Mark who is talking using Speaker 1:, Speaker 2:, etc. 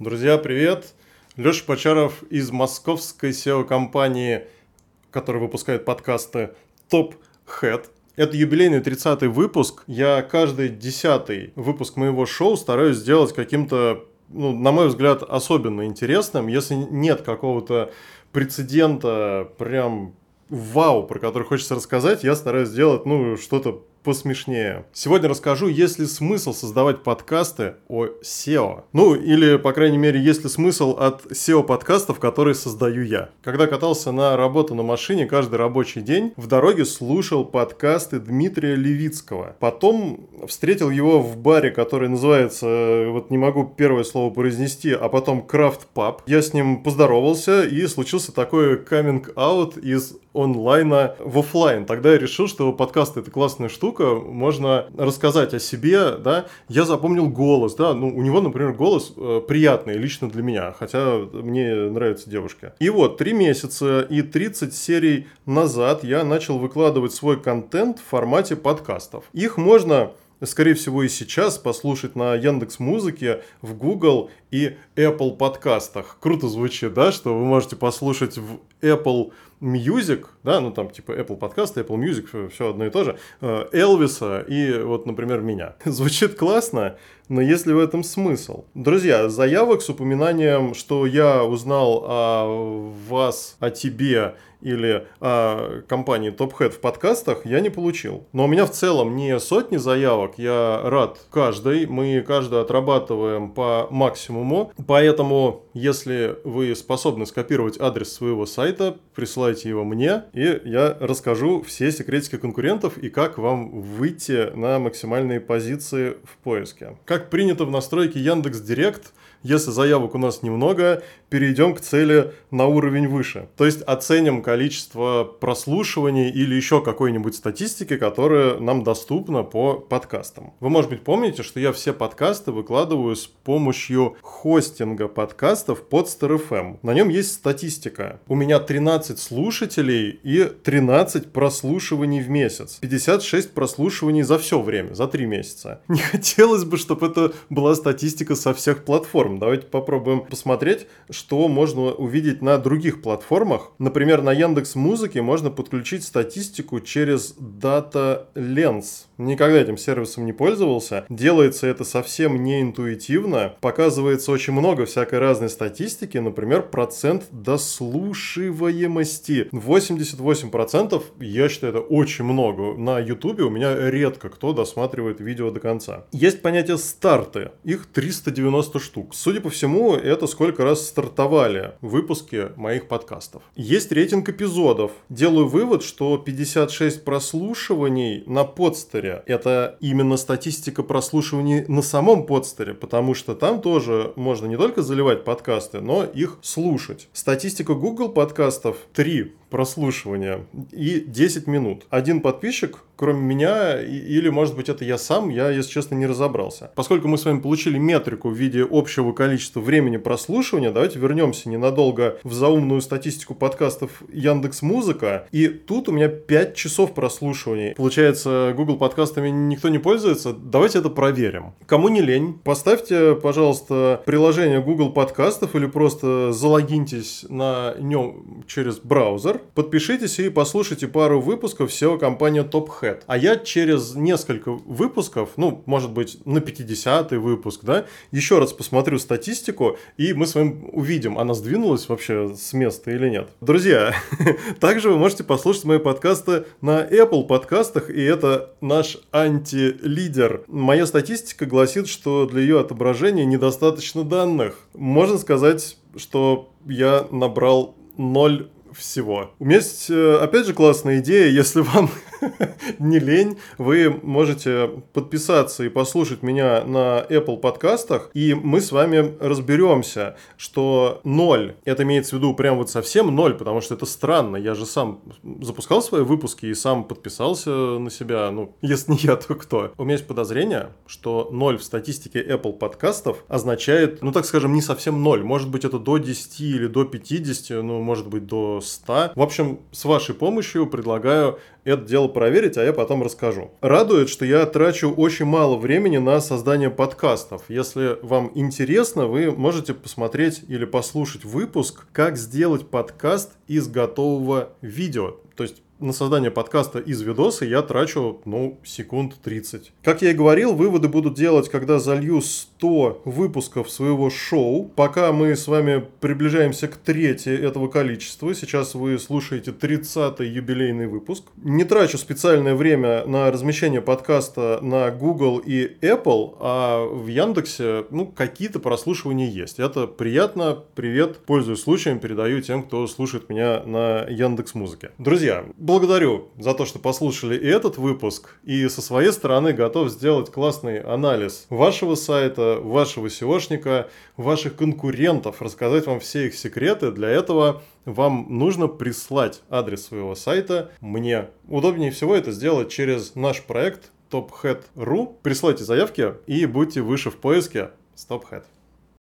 Speaker 1: Друзья, привет! Леша Почаров из московской SEO-компании, которая выпускает подкасты Top Head. Это юбилейный 30-й выпуск. Я каждый десятый выпуск моего шоу стараюсь сделать каким-то, ну, на мой взгляд, особенно интересным. Если нет какого-то прецедента, прям вау, про который хочется рассказать, я стараюсь сделать, ну, что-то посмешнее. Сегодня расскажу, есть ли смысл создавать подкасты о SEO. Ну, или, по крайней мере, есть ли смысл от SEO-подкастов, которые создаю я. Когда катался на работу на машине каждый рабочий день, в дороге слушал подкасты Дмитрия Левицкого. Потом встретил его в баре, который называется, вот не могу первое слово произнести, а потом Крафт Паб. Я с ним поздоровался, и случился такой каминг-аут из онлайна в офлайн. Тогда я решил, что подкасты это классная штука, можно рассказать о себе, да. Я запомнил голос, да, ну у него, например, голос э, приятный лично для меня, хотя мне нравятся девушки. И вот три месяца и 30 серий назад я начал выкладывать свой контент в формате подкастов. Их можно скорее всего, и сейчас послушать на Яндекс Музыке, в Google и Apple подкастах. Круто звучит, да, что вы можете послушать в Apple Music, да, ну там типа Apple подкасты, Apple Music, все одно и то же, э, Элвиса и вот, например, меня. Звучит классно, но есть ли в этом смысл? Друзья, заявок с упоминанием, что я узнал о вас, о тебе или о компании Top Head в подкастах я не получил. Но у меня в целом не сотни заявок, я рад каждой, мы каждую отрабатываем по максимуму, поэтому если вы способны скопировать адрес своего сайта, присылайте его мне, и я расскажу все секретики конкурентов и как вам выйти на максимальные позиции в поиске. Как принято в настройке Яндекс Директ, если заявок у нас немного, перейдем к цели на уровень выше. То есть оценим количество прослушиваний или еще какой-нибудь статистики, которая нам доступна по подкастам. Вы, может быть, помните, что я все подкасты выкладываю с помощью хостинга подкастов под StarFM. На нем есть статистика. У меня 13 слушателей и 13 прослушиваний в месяц. 56 прослушиваний за все время, за 3 месяца. Не хотелось бы, чтобы это была статистика со всех платформ. Давайте попробуем посмотреть, что можно увидеть на других платформах. Например, на Яндекс Музыке можно подключить статистику через Data Lens. Никогда этим сервисом не пользовался. Делается это совсем не интуитивно. Показывается очень много всякой разной статистики. Например, процент дослушиваемости. 88% я считаю это очень много. На YouTube у меня редко кто досматривает видео до конца. Есть понятие старты. Их 390 штук. Судя по всему, это сколько раз стартовали выпуски моих подкастов. Есть рейтинг эпизодов. Делаю вывод, что 56 прослушиваний на подстере это именно статистика прослушиваний на самом подстере, потому что там тоже можно не только заливать подкасты, но их слушать. Статистика Google подкастов 3 прослушивания и 10 минут. Один подписчик, кроме меня, или, может быть, это я сам, я, если честно, не разобрался. Поскольку мы с вами получили метрику в виде общего количества времени прослушивания, давайте вернемся ненадолго в заумную статистику подкастов Яндекс Музыка. И тут у меня 5 часов прослушиваний. Получается, Google подкастами никто не пользуется. Давайте это проверим. Кому не лень, поставьте, пожалуйста, приложение Google подкастов или просто залогиньтесь на нем через браузер Подпишитесь и послушайте пару выпусков SEO компании Top Hat. А я через несколько выпусков, ну, может быть, на 50-й выпуск, да, еще раз посмотрю статистику, и мы с вами увидим, она сдвинулась вообще с места или нет. Друзья, также вы можете послушать мои подкасты на Apple подкастах, и это наш антилидер. Моя статистика гласит, что для ее отображения недостаточно данных. Можно сказать, что я набрал 0 всего. У меня есть, э, опять же, классная идея, если вам не лень, вы можете подписаться и послушать меня на Apple подкастах, и мы с вами разберемся, что ноль, это имеется в виду прям вот совсем ноль, потому что это странно, я же сам запускал свои выпуски и сам подписался на себя, ну, если не я, то кто? У меня есть подозрение, что ноль в статистике Apple подкастов означает, ну, так скажем, не совсем ноль, может быть, это до 10 или до 50, ну, может быть, до 100. В общем, с вашей помощью предлагаю это дело проверить, а я потом расскажу. Радует, что я трачу очень мало времени на создание подкастов. Если вам интересно, вы можете посмотреть или послушать выпуск «Как сделать подкаст из готового видео». То есть на создание подкаста из видоса я трачу, ну, секунд 30. Как я и говорил, выводы буду делать, когда залью 100 выпусков своего шоу. Пока мы с вами приближаемся к трети этого количества. Сейчас вы слушаете 30-й юбилейный выпуск. Не трачу специальное время на размещение подкаста на Google и Apple, а в Яндексе, ну, какие-то прослушивания есть. Это приятно. Привет. Пользуясь случаем, передаю тем, кто слушает меня на Яндекс Музыке. Друзья, благодарю за то, что послушали и этот выпуск, и со своей стороны готов сделать классный анализ вашего сайта, вашего SEOшника, ваших конкурентов, рассказать вам все их секреты. Для этого вам нужно прислать адрес своего сайта мне. Удобнее всего это сделать через наш проект tophead.ru. Присылайте заявки и будьте выше в поиске StopHead.